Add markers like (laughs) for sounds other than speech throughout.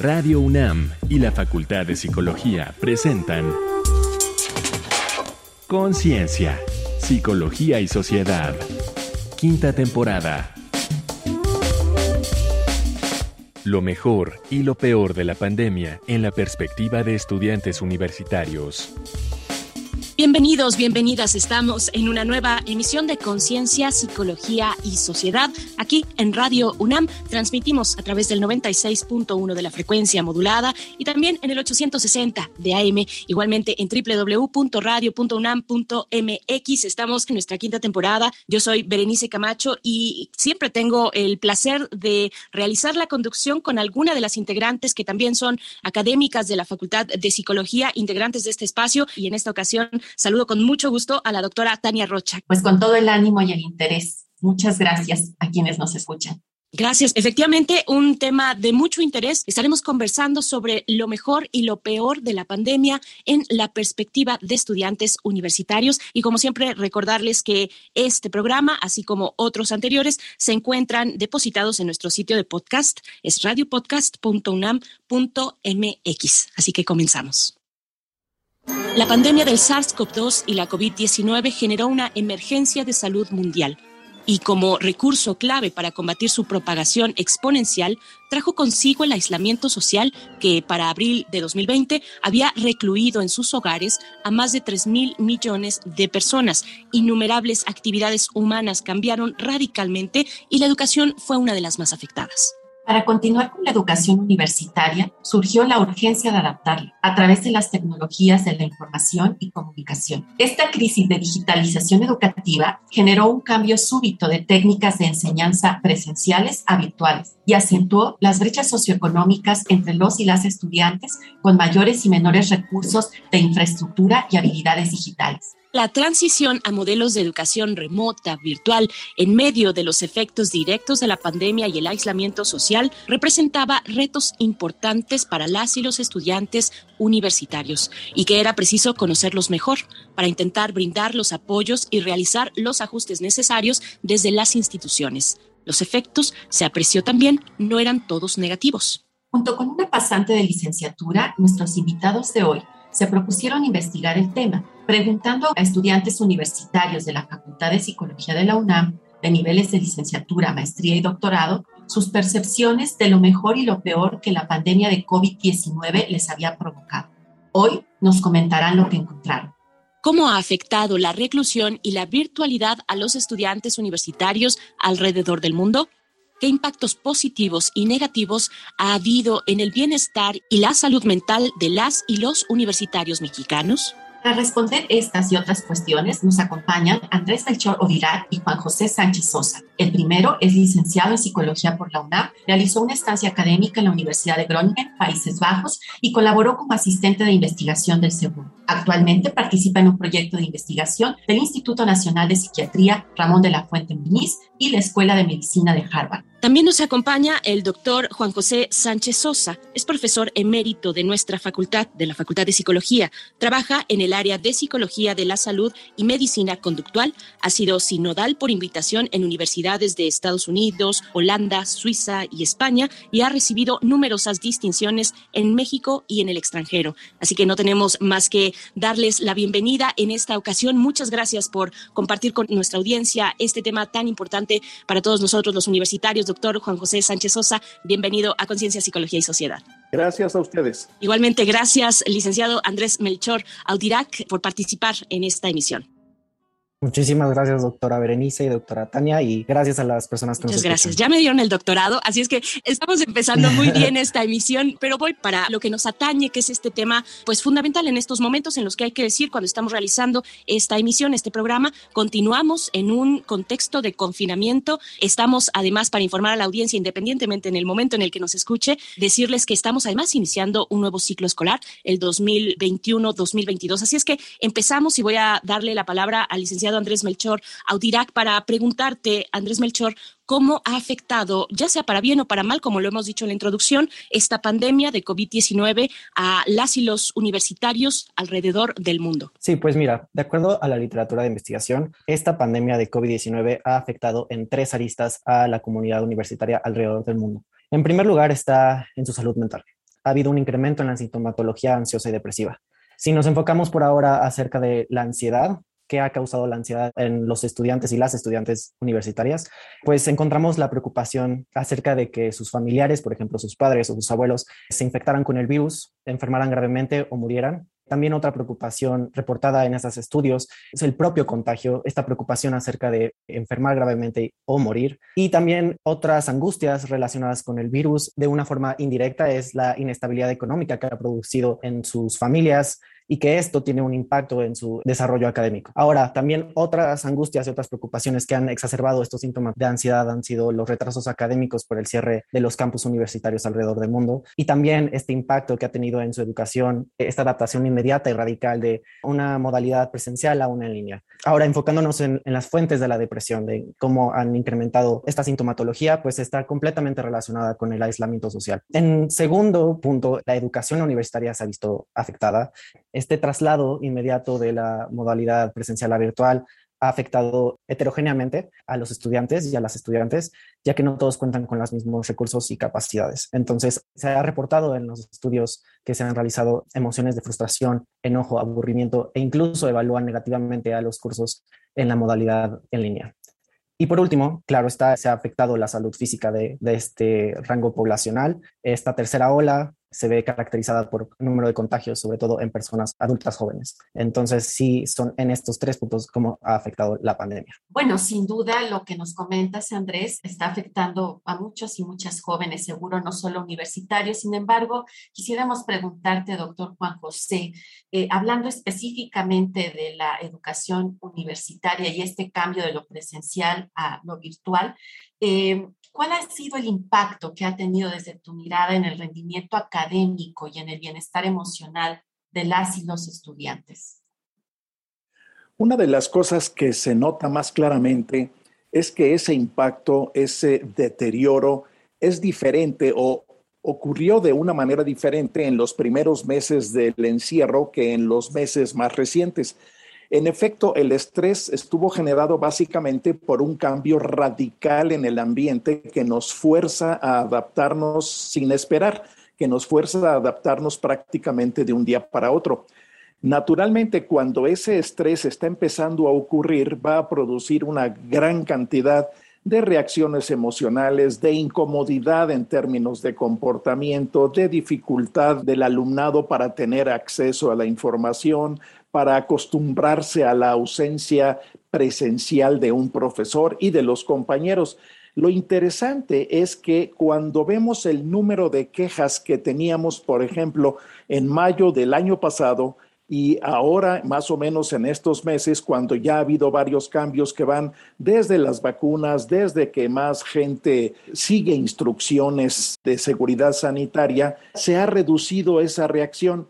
Radio UNAM y la Facultad de Psicología presentan Conciencia, Psicología y Sociedad. Quinta temporada. Lo mejor y lo peor de la pandemia en la perspectiva de estudiantes universitarios. Bienvenidos, bienvenidas. Estamos en una nueva emisión de Conciencia, Psicología y Sociedad. Aquí en Radio UNAM transmitimos a través del 96.1 de la frecuencia modulada y también en el 860 de AM, igualmente en www.radio.unam.mx. Estamos en nuestra quinta temporada. Yo soy Berenice Camacho y siempre tengo el placer de realizar la conducción con alguna de las integrantes que también son académicas de la Facultad de Psicología, integrantes de este espacio y en esta ocasión Saludo con mucho gusto a la doctora Tania Rocha. Pues con todo el ánimo y el interés. Muchas gracias a quienes nos escuchan. Gracias. Efectivamente, un tema de mucho interés. Estaremos conversando sobre lo mejor y lo peor de la pandemia en la perspectiva de estudiantes universitarios. Y como siempre, recordarles que este programa, así como otros anteriores, se encuentran depositados en nuestro sitio de podcast. Es radiopodcast.unam.mx. Así que comenzamos. La pandemia del SARS-CoV-2 y la COVID-19 generó una emergencia de salud mundial y como recurso clave para combatir su propagación exponencial, trajo consigo el aislamiento social que para abril de 2020 había recluido en sus hogares a más de 3 mil millones de personas. Innumerables actividades humanas cambiaron radicalmente y la educación fue una de las más afectadas. Para continuar con la educación universitaria, surgió la urgencia de adaptarla a través de las tecnologías de la información y comunicación. Esta crisis de digitalización educativa generó un cambio súbito de técnicas de enseñanza presenciales a virtuales y acentuó las brechas socioeconómicas entre los y las estudiantes con mayores y menores recursos de infraestructura y habilidades digitales. La transición a modelos de educación remota, virtual, en medio de los efectos directos de la pandemia y el aislamiento social, representaba retos importantes para las y los estudiantes universitarios y que era preciso conocerlos mejor para intentar brindar los apoyos y realizar los ajustes necesarios desde las instituciones. Los efectos, se apreció también, no eran todos negativos. Junto con una pasante de licenciatura, nuestros invitados de hoy se propusieron investigar el tema, preguntando a estudiantes universitarios de la Facultad de Psicología de la UNAM, de niveles de licenciatura, maestría y doctorado, sus percepciones de lo mejor y lo peor que la pandemia de COVID-19 les había provocado. Hoy nos comentarán lo que encontraron. ¿Cómo ha afectado la reclusión y la virtualidad a los estudiantes universitarios alrededor del mundo? ¿Qué impactos positivos y negativos ha habido en el bienestar y la salud mental de las y los universitarios mexicanos? Para responder estas y otras cuestiones nos acompañan Andrés Melchor Odirac y Juan José Sánchez Sosa. El primero es licenciado en psicología por la UNAM, realizó una estancia académica en la Universidad de Groningen, Países Bajos, y colaboró como asistente de investigación del seguro. Actualmente participa en un proyecto de investigación del Instituto Nacional de Psiquiatría Ramón de la Fuente Muniz y la Escuela de Medicina de Harvard. También nos acompaña el doctor Juan José Sánchez Sosa. Es profesor emérito de nuestra facultad, de la Facultad de Psicología. Trabaja en el área de Psicología de la Salud y Medicina Conductual. Ha sido sinodal por invitación en universidades de Estados Unidos, Holanda, Suiza y España y ha recibido numerosas distinciones en México y en el extranjero. Así que no tenemos más que darles la bienvenida en esta ocasión. Muchas gracias por compartir con nuestra audiencia este tema tan importante para todos nosotros los universitarios doctor Juan José Sánchez Sosa. Bienvenido a Conciencia, Psicología y Sociedad. Gracias a ustedes. Igualmente, gracias, licenciado Andrés Melchor Audirac, por participar en esta emisión. Muchísimas gracias, doctora Berenice y doctora Tania, y gracias a las personas que Muchas gracias. Ya me dieron el doctorado, así es que estamos empezando muy (laughs) bien esta emisión, pero voy para lo que nos atañe, que es este tema, pues fundamental en estos momentos en los que hay que decir cuando estamos realizando esta emisión, este programa, continuamos en un contexto de confinamiento. Estamos además para informar a la audiencia, independientemente en el momento en el que nos escuche, decirles que estamos además iniciando un nuevo ciclo escolar, el 2021-2022. Así es que empezamos y voy a darle la palabra al licenciado Andrés Melchor Audirac para preguntarte, Andrés Melchor, cómo ha afectado, ya sea para bien o para mal, como lo hemos dicho en la introducción, esta pandemia de COVID-19 a las y los universitarios alrededor del mundo. Sí, pues mira, de acuerdo a la literatura de investigación, esta pandemia de COVID-19 ha afectado en tres aristas a la comunidad universitaria alrededor del mundo. En primer lugar está en su salud mental. ha habido un incremento en la sintomatología ansiosa y depresiva. Si nos enfocamos por ahora acerca de la ansiedad, qué ha causado la ansiedad en los estudiantes y las estudiantes universitarias, pues encontramos la preocupación acerca de que sus familiares, por ejemplo, sus padres o sus abuelos, se infectaran con el virus, enfermaran gravemente o murieran. También otra preocupación reportada en estos estudios es el propio contagio, esta preocupación acerca de enfermar gravemente o morir. Y también otras angustias relacionadas con el virus de una forma indirecta es la inestabilidad económica que ha producido en sus familias, y que esto tiene un impacto en su desarrollo académico. Ahora, también otras angustias y otras preocupaciones que han exacerbado estos síntomas de ansiedad han sido los retrasos académicos por el cierre de los campus universitarios alrededor del mundo y también este impacto que ha tenido en su educación, esta adaptación inmediata y radical de una modalidad presencial a una en línea. Ahora, enfocándonos en, en las fuentes de la depresión, de cómo han incrementado esta sintomatología, pues está completamente relacionada con el aislamiento social. En segundo punto, la educación universitaria se ha visto afectada este traslado inmediato de la modalidad presencial a virtual ha afectado heterogéneamente a los estudiantes y a las estudiantes, ya que no todos cuentan con los mismos recursos y capacidades. Entonces, se ha reportado en los estudios que se han realizado emociones de frustración, enojo, aburrimiento e incluso evalúan negativamente a los cursos en la modalidad en línea. Y por último, claro está, se ha afectado la salud física de, de este rango poblacional. Esta tercera ola se ve caracterizada por número de contagios, sobre todo en personas adultas jóvenes. Entonces, sí, son en estos tres puntos cómo ha afectado la pandemia. Bueno, sin duda lo que nos comentas, Andrés, está afectando a muchos y muchas jóvenes, seguro no solo universitarios. Sin embargo, quisiéramos preguntarte, doctor Juan José, eh, hablando específicamente de la educación universitaria y este cambio de lo presencial a lo virtual, eh, ¿Cuál ha sido el impacto que ha tenido desde tu mirada en el rendimiento académico y en el bienestar emocional de las y los estudiantes? Una de las cosas que se nota más claramente es que ese impacto, ese deterioro es diferente o ocurrió de una manera diferente en los primeros meses del encierro que en los meses más recientes. En efecto, el estrés estuvo generado básicamente por un cambio radical en el ambiente que nos fuerza a adaptarnos sin esperar, que nos fuerza a adaptarnos prácticamente de un día para otro. Naturalmente, cuando ese estrés está empezando a ocurrir, va a producir una gran cantidad de reacciones emocionales, de incomodidad en términos de comportamiento, de dificultad del alumnado para tener acceso a la información, para acostumbrarse a la ausencia presencial de un profesor y de los compañeros. Lo interesante es que cuando vemos el número de quejas que teníamos, por ejemplo, en mayo del año pasado y ahora más o menos en estos meses, cuando ya ha habido varios cambios que van desde las vacunas, desde que más gente sigue instrucciones de seguridad sanitaria, se ha reducido esa reacción.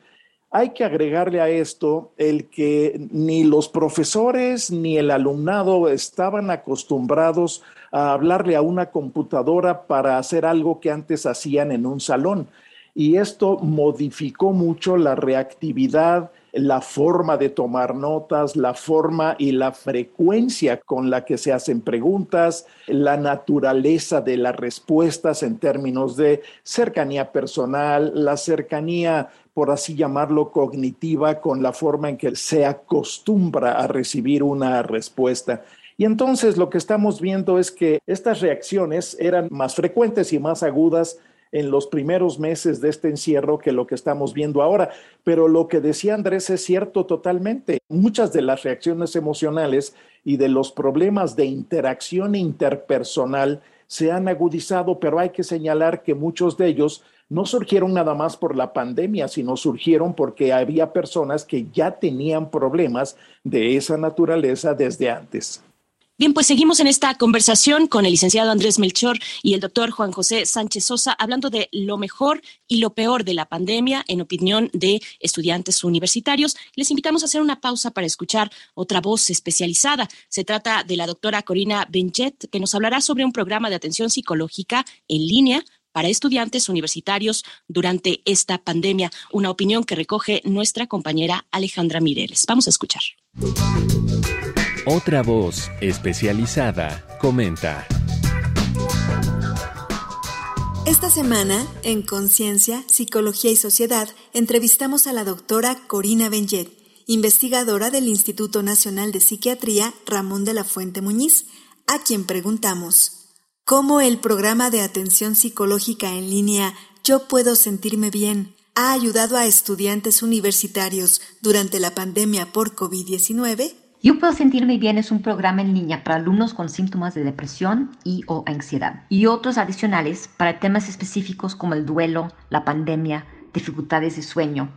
Hay que agregarle a esto el que ni los profesores ni el alumnado estaban acostumbrados a hablarle a una computadora para hacer algo que antes hacían en un salón. Y esto modificó mucho la reactividad, la forma de tomar notas, la forma y la frecuencia con la que se hacen preguntas, la naturaleza de las respuestas en términos de cercanía personal, la cercanía por así llamarlo, cognitiva con la forma en que se acostumbra a recibir una respuesta. Y entonces lo que estamos viendo es que estas reacciones eran más frecuentes y más agudas en los primeros meses de este encierro que lo que estamos viendo ahora. Pero lo que decía Andrés es cierto totalmente. Muchas de las reacciones emocionales y de los problemas de interacción interpersonal se han agudizado, pero hay que señalar que muchos de ellos no surgieron nada más por la pandemia, sino surgieron porque había personas que ya tenían problemas de esa naturaleza desde antes. Bien, pues seguimos en esta conversación con el licenciado Andrés Melchor y el doctor Juan José Sánchez Sosa, hablando de lo mejor y lo peor de la pandemia en opinión de estudiantes universitarios. Les invitamos a hacer una pausa para escuchar otra voz especializada. Se trata de la doctora Corina Benchet, que nos hablará sobre un programa de atención psicológica en línea para estudiantes universitarios durante esta pandemia, una opinión que recoge nuestra compañera Alejandra Mireles. Vamos a escuchar. Otra voz especializada comenta. Esta semana, en Conciencia, Psicología y Sociedad, entrevistamos a la doctora Corina Benjet, investigadora del Instituto Nacional de Psiquiatría Ramón de la Fuente Muñiz, a quien preguntamos, ¿cómo el programa de atención psicológica en línea Yo puedo sentirme bien ha ayudado a estudiantes universitarios durante la pandemia por COVID-19? Yo puedo sentirme bien es un programa en línea para alumnos con síntomas de depresión y o ansiedad y otros adicionales para temas específicos como el duelo, la pandemia, dificultades de sueño.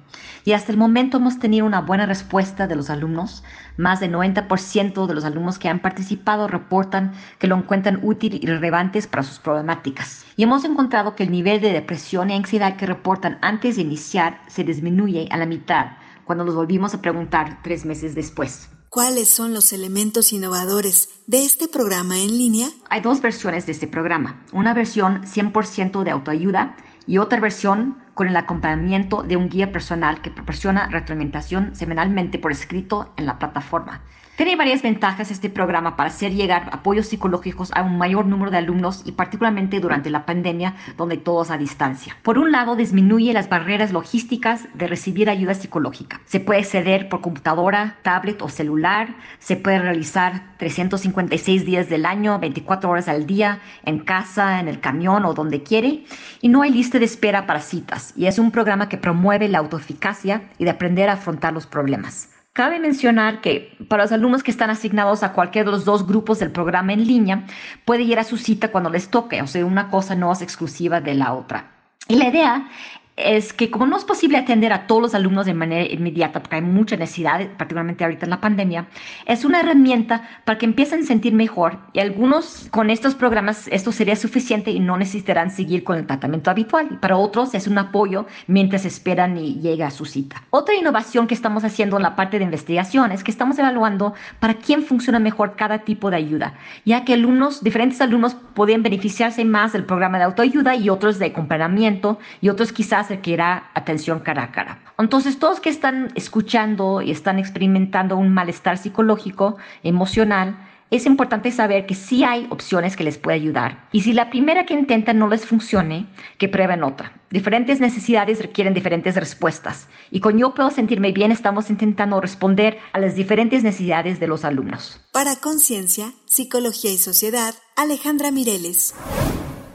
Y hasta el momento hemos tenido una buena respuesta de los alumnos. Más del 90% de los alumnos que han participado reportan que lo encuentran útil y relevante para sus problemáticas. Y hemos encontrado que el nivel de depresión y ansiedad que reportan antes de iniciar se disminuye a la mitad cuando los volvimos a preguntar tres meses después. ¿Cuáles son los elementos innovadores de este programa en línea? Hay dos versiones de este programa. Una versión 100% de autoayuda y otra versión con el acompañamiento de un guía personal que proporciona retroalimentación semanalmente por escrito en la plataforma. Tiene varias ventajas este programa para hacer llegar apoyos psicológicos a un mayor número de alumnos y particularmente durante la pandemia donde todos a distancia. Por un lado, disminuye las barreras logísticas de recibir ayuda psicológica. Se puede acceder por computadora, tablet o celular. Se puede realizar 356 días del año, 24 horas al día, en casa, en el camión o donde quiere. Y no hay lista de espera para citas. Y es un programa que promueve la autoeficacia y de aprender a afrontar los problemas. Cabe mencionar que para los alumnos que están asignados a cualquiera de los dos grupos del programa en línea, puede ir a su cita cuando les toque, o sea, una cosa no es exclusiva de la otra. Y la idea es que como no es posible atender a todos los alumnos de manera inmediata, porque hay mucha necesidad, particularmente ahorita en la pandemia, es una herramienta para que empiecen a sentir mejor y algunos con estos programas esto sería suficiente y no necesitarán seguir con el tratamiento habitual. Y para otros es un apoyo mientras esperan y llega a su cita. Otra innovación que estamos haciendo en la parte de investigación es que estamos evaluando para quién funciona mejor cada tipo de ayuda, ya que alumnos, diferentes alumnos pueden beneficiarse más del programa de autoayuda y otros de acompañamiento y otros quizás requiera atención cara a cara. Entonces, todos que están escuchando y están experimentando un malestar psicológico, emocional, es importante saber que sí hay opciones que les puede ayudar. Y si la primera que intentan no les funcione, que prueben otra. Diferentes necesidades requieren diferentes respuestas. Y con Yo Puedo Sentirme Bien estamos intentando responder a las diferentes necesidades de los alumnos. Para Conciencia, Psicología y Sociedad, Alejandra Mireles.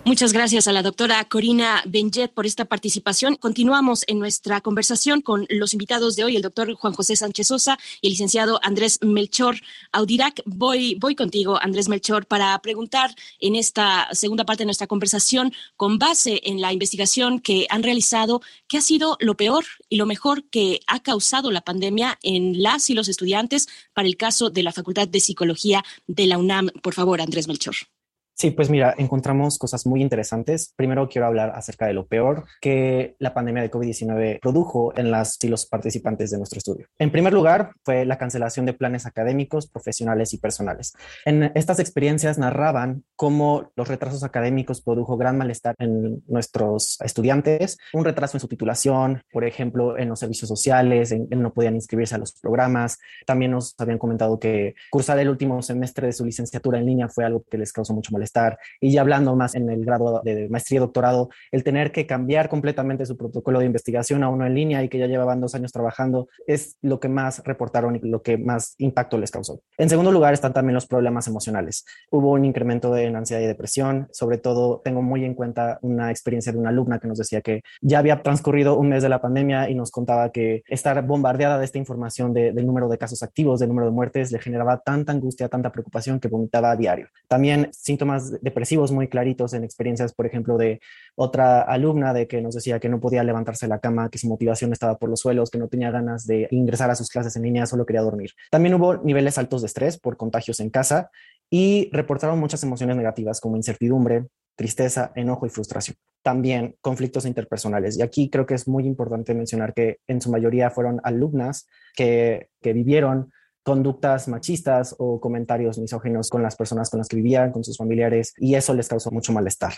Muchas gracias a la doctora Corina Benjet por esta participación. Continuamos en nuestra conversación con los invitados de hoy, el doctor Juan José Sánchez Sosa y el licenciado Andrés Melchor Audirac. Voy, voy contigo, Andrés Melchor, para preguntar en esta segunda parte de nuestra conversación, con base en la investigación que han realizado, ¿qué ha sido lo peor y lo mejor que ha causado la pandemia en las y los estudiantes para el caso de la Facultad de Psicología de la UNAM? Por favor, Andrés Melchor. Sí, pues mira, encontramos cosas muy interesantes. Primero quiero hablar acerca de lo peor que la pandemia de COVID-19 produjo en las y los participantes de nuestro estudio. En primer lugar, fue la cancelación de planes académicos, profesionales y personales. En estas experiencias narraban cómo los retrasos académicos produjo gran malestar en nuestros estudiantes, un retraso en su titulación, por ejemplo, en los servicios sociales, no podían inscribirse a los programas. También nos habían comentado que cursar el último semestre de su licenciatura en línea fue algo que les causó mucho malestar estar. Y ya hablando más en el grado de maestría y doctorado, el tener que cambiar completamente su protocolo de investigación a uno en línea y que ya llevaban dos años trabajando es lo que más reportaron y lo que más impacto les causó. En segundo lugar están también los problemas emocionales. Hubo un incremento de ansiedad y depresión. Sobre todo tengo muy en cuenta una experiencia de una alumna que nos decía que ya había transcurrido un mes de la pandemia y nos contaba que estar bombardeada de esta información de, del número de casos activos, del número de muertes, le generaba tanta angustia, tanta preocupación que vomitaba a diario. También síntomas depresivos muy claritos en experiencias, por ejemplo, de otra alumna de que nos decía que no podía levantarse de la cama, que su motivación estaba por los suelos, que no tenía ganas de ingresar a sus clases en línea, solo quería dormir. También hubo niveles altos de estrés por contagios en casa y reportaron muchas emociones negativas como incertidumbre, tristeza, enojo y frustración. También conflictos interpersonales. Y aquí creo que es muy importante mencionar que en su mayoría fueron alumnas que, que vivieron conductas machistas o comentarios misógenos con las personas con las que vivían, con sus familiares, y eso les causó mucho malestar.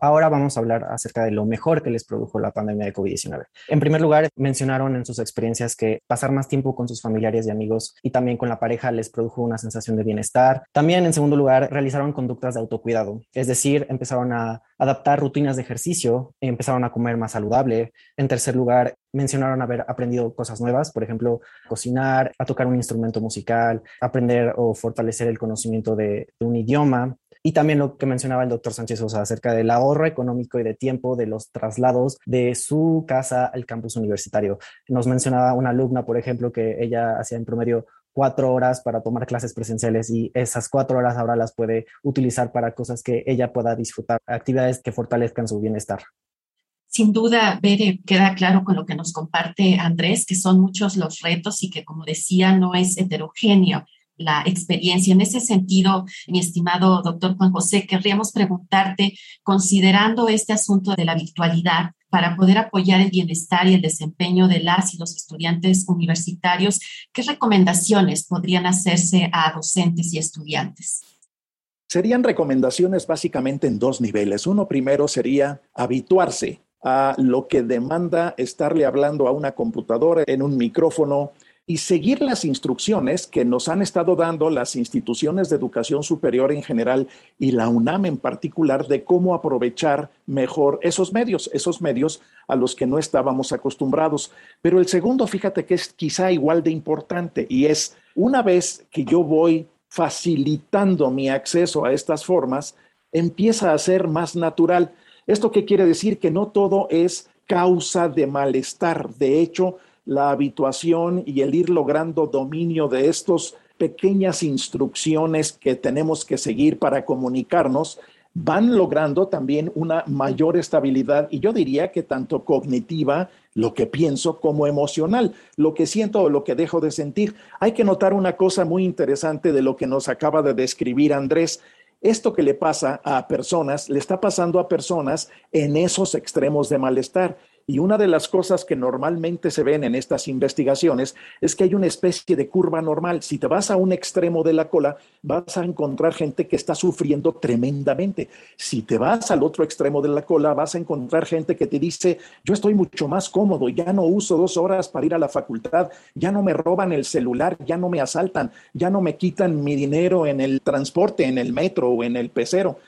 Ahora vamos a hablar acerca de lo mejor que les produjo la pandemia de COVID-19. En primer lugar, mencionaron en sus experiencias que pasar más tiempo con sus familiares y amigos y también con la pareja les produjo una sensación de bienestar. También, en segundo lugar, realizaron conductas de autocuidado, es decir, empezaron a adaptar rutinas de ejercicio, empezaron a comer más saludable. En tercer lugar, mencionaron haber aprendido cosas nuevas, por ejemplo, cocinar, a tocar un instrumento musical, aprender o fortalecer el conocimiento de, de un idioma. Y también lo que mencionaba el doctor Sánchez Sosa acerca del ahorro económico y de tiempo de los traslados de su casa al campus universitario. Nos mencionaba una alumna, por ejemplo, que ella hacía en promedio cuatro horas para tomar clases presenciales y esas cuatro horas ahora las puede utilizar para cosas que ella pueda disfrutar, actividades que fortalezcan su bienestar. Sin duda, Bere, queda claro con lo que nos comparte Andrés, que son muchos los retos y que, como decía, no es heterogéneo la experiencia. En ese sentido, mi estimado doctor Juan José, querríamos preguntarte, considerando este asunto de la virtualidad, para poder apoyar el bienestar y el desempeño de las y los estudiantes universitarios, ¿qué recomendaciones podrían hacerse a docentes y estudiantes? Serían recomendaciones básicamente en dos niveles. Uno primero sería habituarse a lo que demanda estarle hablando a una computadora en un micrófono y seguir las instrucciones que nos han estado dando las instituciones de educación superior en general y la UNAM en particular de cómo aprovechar mejor esos medios, esos medios a los que no estábamos acostumbrados. Pero el segundo, fíjate que es quizá igual de importante y es una vez que yo voy facilitando mi acceso a estas formas, empieza a ser más natural. ¿Esto qué quiere decir? Que no todo es causa de malestar. De hecho, la habituación y el ir logrando dominio de estas pequeñas instrucciones que tenemos que seguir para comunicarnos, van logrando también una mayor estabilidad y yo diría que tanto cognitiva, lo que pienso, como emocional, lo que siento o lo que dejo de sentir. Hay que notar una cosa muy interesante de lo que nos acaba de describir Andrés. Esto que le pasa a personas, le está pasando a personas en esos extremos de malestar. Y una de las cosas que normalmente se ven en estas investigaciones es que hay una especie de curva normal. Si te vas a un extremo de la cola, vas a encontrar gente que está sufriendo tremendamente. Si te vas al otro extremo de la cola, vas a encontrar gente que te dice, yo estoy mucho más cómodo, ya no uso dos horas para ir a la facultad, ya no me roban el celular, ya no me asaltan, ya no me quitan mi dinero en el transporte, en el metro o en el pecero.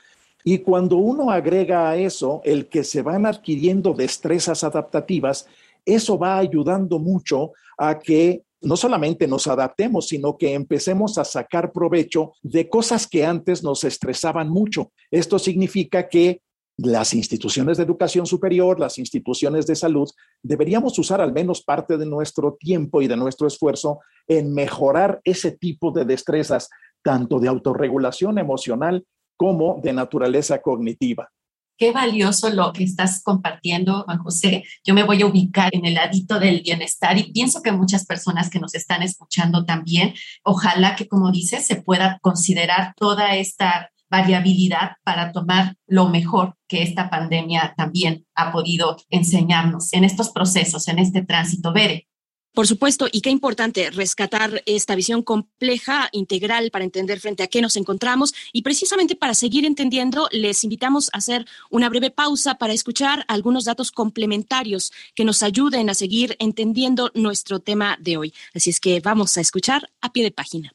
Y cuando uno agrega a eso el que se van adquiriendo destrezas adaptativas, eso va ayudando mucho a que no solamente nos adaptemos, sino que empecemos a sacar provecho de cosas que antes nos estresaban mucho. Esto significa que las instituciones de educación superior, las instituciones de salud, deberíamos usar al menos parte de nuestro tiempo y de nuestro esfuerzo en mejorar ese tipo de destrezas, tanto de autorregulación emocional como de naturaleza cognitiva. Qué valioso lo que estás compartiendo, Juan José. Yo me voy a ubicar en el ladito del bienestar y pienso que muchas personas que nos están escuchando también, ojalá que, como dices, se pueda considerar toda esta variabilidad para tomar lo mejor que esta pandemia también ha podido enseñarnos en estos procesos, en este tránsito. Bere, por supuesto, y qué importante rescatar esta visión compleja, integral, para entender frente a qué nos encontramos. Y precisamente para seguir entendiendo, les invitamos a hacer una breve pausa para escuchar algunos datos complementarios que nos ayuden a seguir entendiendo nuestro tema de hoy. Así es que vamos a escuchar a pie de página.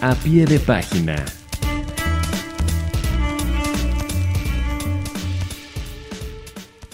A pie de página.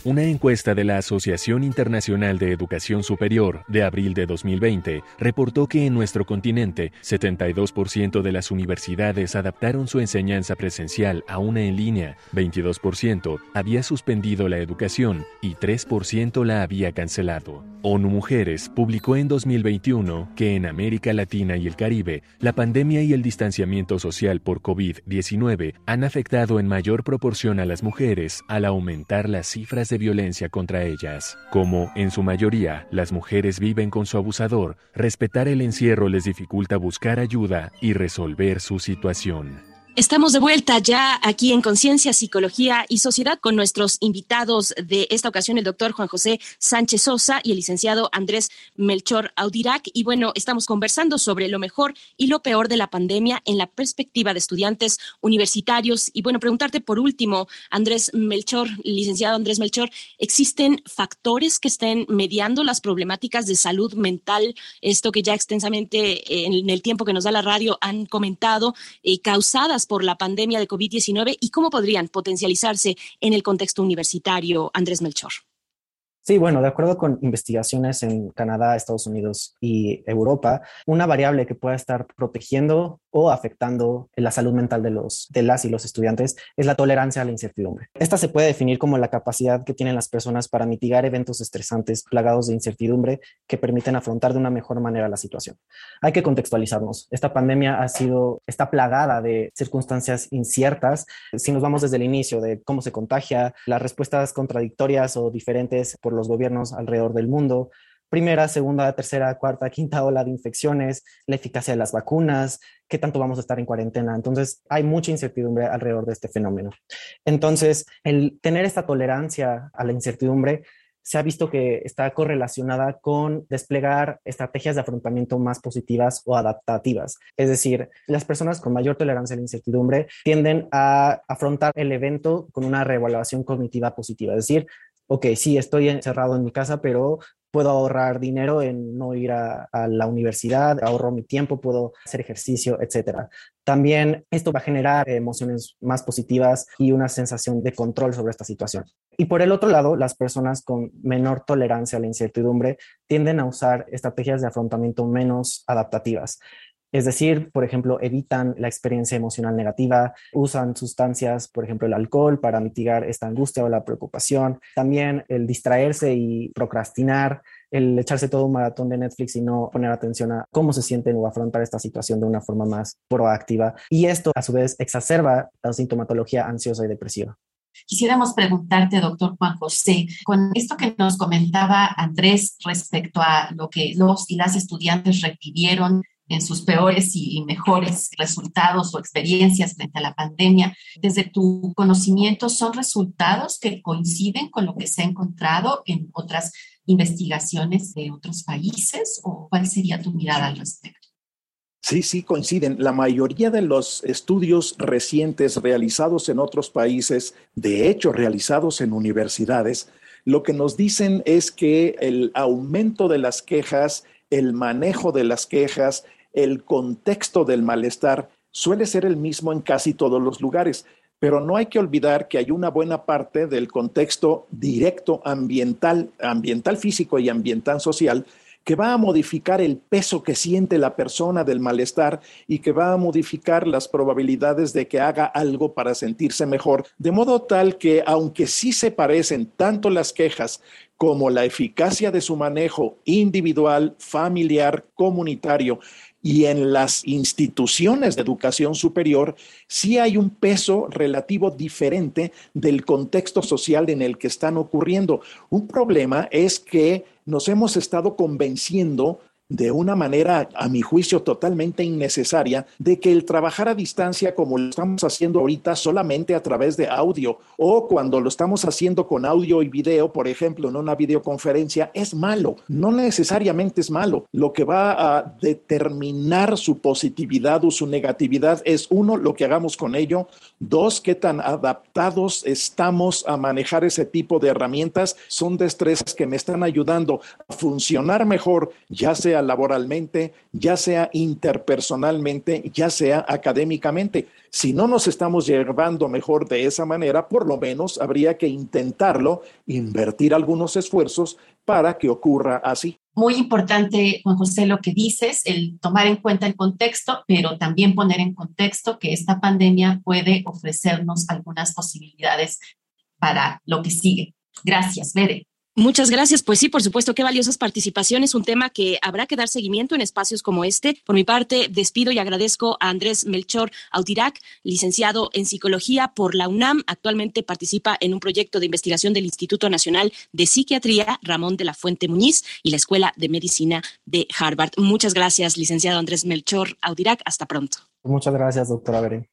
Una encuesta de la Asociación Internacional de Educación Superior de abril de 2020 reportó que en nuestro continente 72% de las universidades adaptaron su enseñanza presencial a una en línea, 22% había suspendido la educación y 3% la había cancelado. ONU Mujeres publicó en 2021 que en América Latina y el Caribe, la pandemia y el distanciamiento social por COVID-19 han afectado en mayor proporción a las mujeres al aumentar las cifras de violencia contra ellas. Como, en su mayoría, las mujeres viven con su abusador, respetar el encierro les dificulta buscar ayuda y resolver su situación. Estamos de vuelta ya aquí en Conciencia, Psicología y Sociedad con nuestros invitados de esta ocasión, el doctor Juan José Sánchez Sosa y el licenciado Andrés Melchor Audirac. Y bueno, estamos conversando sobre lo mejor y lo peor de la pandemia en la perspectiva de estudiantes universitarios. Y bueno, preguntarte por último, Andrés Melchor, licenciado Andrés Melchor, ¿existen factores que estén mediando las problemáticas de salud mental? Esto que ya extensamente en el tiempo que nos da la radio han comentado, eh, causadas por la pandemia de COVID-19 y cómo podrían potencializarse en el contexto universitario, Andrés Melchor. Sí, bueno, de acuerdo con investigaciones en Canadá, Estados Unidos y Europa, una variable que pueda estar protegiendo o afectando la salud mental de, los, de las y los estudiantes es la tolerancia a la incertidumbre. Esta se puede definir como la capacidad que tienen las personas para mitigar eventos estresantes plagados de incertidumbre que permiten afrontar de una mejor manera la situación. Hay que contextualizarnos. Esta pandemia ha sido, está plagada de circunstancias inciertas. Si nos vamos desde el inicio de cómo se contagia, las respuestas contradictorias o diferentes por los gobiernos alrededor del mundo, primera, segunda, tercera, cuarta, (laughs) quinta ola de infecciones, la eficacia de las vacunas, qué tanto vamos a estar en cuarentena. Entonces, hay mucha incertidumbre alrededor de este fenómeno. Entonces, el tener esta tolerancia a la incertidumbre se ha visto que está correlacionada con desplegar estrategias de afrontamiento más positivas o adaptativas. Es decir, las personas con mayor tolerancia a la incertidumbre tienden a afrontar el evento con una reevaluación cognitiva positiva, es decir, ok, sí, estoy encerrado en mi casa, pero puedo ahorrar dinero en no ir a, la universidad, ahorro mi tiempo, puedo hacer ejercicio, etcétera. También esto va a generar emociones más positivas y una sensación de control sobre esta situación. Y por el otro lado, las personas con menor tolerancia a la incertidumbre tienden a usar estrategias de afrontamiento menos adaptativas. Es decir, por ejemplo, evitan la experiencia emocional negativa, usan sustancias, por ejemplo, el alcohol para mitigar esta angustia o la preocupación. También el distraerse y procrastinar, el echarse todo un maratón de Netflix y no poner atención a cómo se sienten o afrontar esta situación de una forma más proactiva. Y esto, a su vez, exacerba la sintomatología ansiosa y depresiva. Quisiéramos preguntarte, doctor Juan José, con esto que nos comentaba Andrés respecto a lo que los y las estudiantes requirieron en sus peores y mejores resultados o experiencias frente a la pandemia. Desde tu conocimiento, ¿son resultados que coinciden con lo que se ha encontrado en otras investigaciones de otros países o cuál sería tu mirada al respecto? Sí, sí, coinciden. La mayoría de los estudios recientes realizados en otros países, de hecho realizados en universidades, lo que nos dicen es que el aumento de las quejas, el manejo de las quejas, el contexto del malestar suele ser el mismo en casi todos los lugares, pero no hay que olvidar que hay una buena parte del contexto directo ambiental, ambiental físico y ambiental social que va a modificar el peso que siente la persona del malestar y que va a modificar las probabilidades de que haga algo para sentirse mejor, de modo tal que aunque sí se parecen tanto las quejas como la eficacia de su manejo individual, familiar, comunitario, y en las instituciones de educación superior sí hay un peso relativo diferente del contexto social en el que están ocurriendo. Un problema es que nos hemos estado convenciendo de una manera, a mi juicio, totalmente innecesaria, de que el trabajar a distancia como lo estamos haciendo ahorita solamente a través de audio o cuando lo estamos haciendo con audio y video, por ejemplo, en una videoconferencia, es malo. No necesariamente es malo. Lo que va a determinar su positividad o su negatividad es, uno, lo que hagamos con ello, dos, qué tan adaptados estamos a manejar ese tipo de herramientas. Son destrezas que me están ayudando a funcionar mejor, ya laboralmente, ya sea interpersonalmente, ya sea académicamente. Si no nos estamos llevando mejor de esa manera, por lo menos habría que intentarlo, invertir algunos esfuerzos para que ocurra así. Muy importante, Juan José, lo que dices, el tomar en cuenta el contexto, pero también poner en contexto que esta pandemia puede ofrecernos algunas posibilidades para lo que sigue. Gracias, Bede. Muchas gracias. Pues sí, por supuesto, qué valiosas participaciones, un tema que habrá que dar seguimiento en espacios como este. Por mi parte, despido y agradezco a Andrés Melchor Autirac, licenciado en psicología por la UNAM. Actualmente participa en un proyecto de investigación del Instituto Nacional de Psiquiatría Ramón de la Fuente Muñiz y la Escuela de Medicina de Harvard. Muchas gracias, licenciado Andrés Melchor Autirac. Hasta pronto. Muchas gracias, doctora Beren.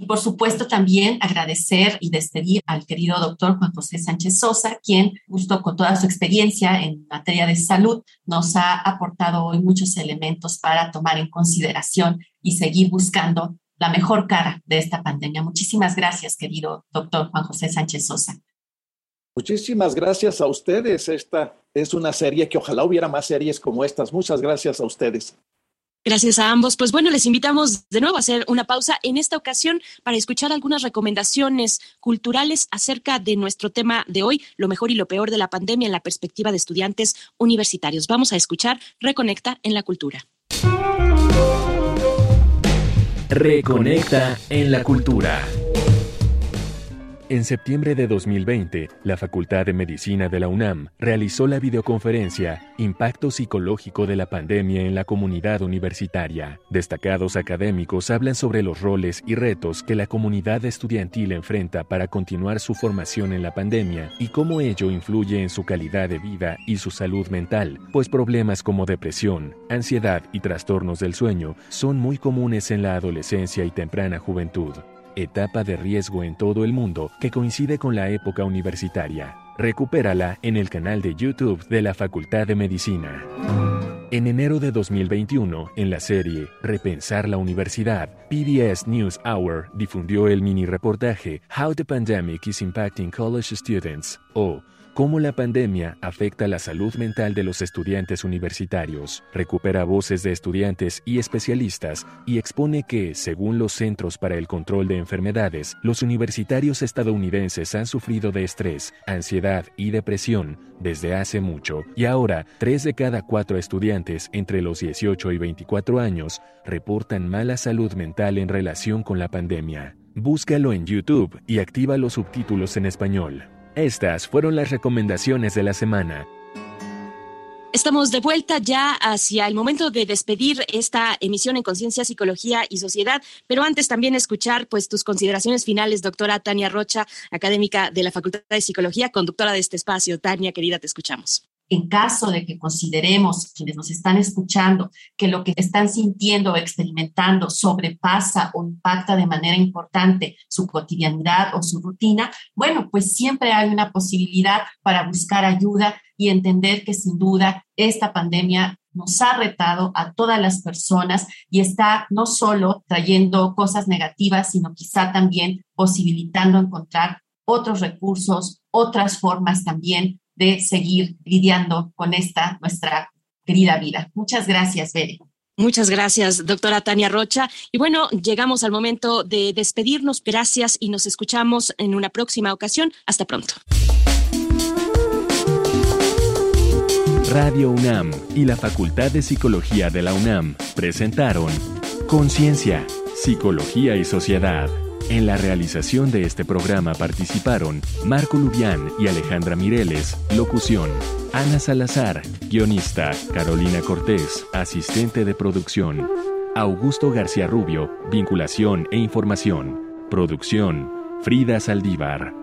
Y por supuesto también agradecer y despedir al querido doctor Juan José Sánchez Sosa, quien justo con toda su experiencia en materia de salud nos ha aportado hoy muchos elementos para tomar en consideración y seguir buscando la mejor cara de esta pandemia. Muchísimas gracias, querido doctor Juan José Sánchez Sosa. Muchísimas gracias a ustedes. Esta es una serie que ojalá hubiera más series como estas. Muchas gracias a ustedes. Gracias a ambos. Pues bueno, les invitamos de nuevo a hacer una pausa en esta ocasión para escuchar algunas recomendaciones culturales acerca de nuestro tema de hoy, lo mejor y lo peor de la pandemia en la perspectiva de estudiantes universitarios. Vamos a escuchar Reconecta en la Cultura. Reconecta en la Cultura. En septiembre de 2020, la Facultad de Medicina de la UNAM realizó la videoconferencia Impacto psicológico de la pandemia en la comunidad universitaria. Destacados académicos hablan sobre los roles y retos que la comunidad estudiantil enfrenta para continuar su formación en la pandemia y cómo ello influye en su calidad de vida y su salud mental, pues problemas como depresión, ansiedad y trastornos del sueño son muy comunes en la adolescencia y temprana juventud etapa de riesgo en todo el mundo que coincide con la época universitaria. Recupérala en el canal de YouTube de la Facultad de Medicina. En enero de 2021, en la serie Repensar la Universidad, PBS News Hour difundió el mini reportaje How the Pandemic is Impacting College Students o cómo la pandemia afecta la salud mental de los estudiantes universitarios, recupera voces de estudiantes y especialistas y expone que, según los Centros para el Control de Enfermedades, los universitarios estadounidenses han sufrido de estrés, ansiedad y depresión desde hace mucho, y ahora tres de cada cuatro estudiantes entre los 18 y 24 años reportan mala salud mental en relación con la pandemia. Búscalo en YouTube y activa los subtítulos en español. Estas fueron las recomendaciones de la semana. Estamos de vuelta ya hacia el momento de despedir esta emisión en Conciencia, Psicología y Sociedad, pero antes también escuchar pues tus consideraciones finales, doctora Tania Rocha, académica de la Facultad de Psicología, conductora de este espacio. Tania, querida, te escuchamos en caso de que consideremos, quienes nos están escuchando, que lo que están sintiendo o experimentando sobrepasa o impacta de manera importante su cotidianidad o su rutina, bueno, pues siempre hay una posibilidad para buscar ayuda y entender que sin duda esta pandemia nos ha retado a todas las personas y está no solo trayendo cosas negativas, sino quizá también posibilitando encontrar otros recursos, otras formas también de seguir lidiando con esta nuestra querida vida. Muchas gracias, Bere. Muchas gracias, doctora Tania Rocha. Y bueno, llegamos al momento de despedirnos. Gracias y nos escuchamos en una próxima ocasión. Hasta pronto. Radio UNAM y la Facultad de Psicología de la UNAM presentaron Conciencia, Psicología y Sociedad. En la realización de este programa participaron Marco Lubián y Alejandra Mireles, locución. Ana Salazar, guionista. Carolina Cortés, asistente de producción. Augusto García Rubio, vinculación e información. Producción, Frida Saldívar.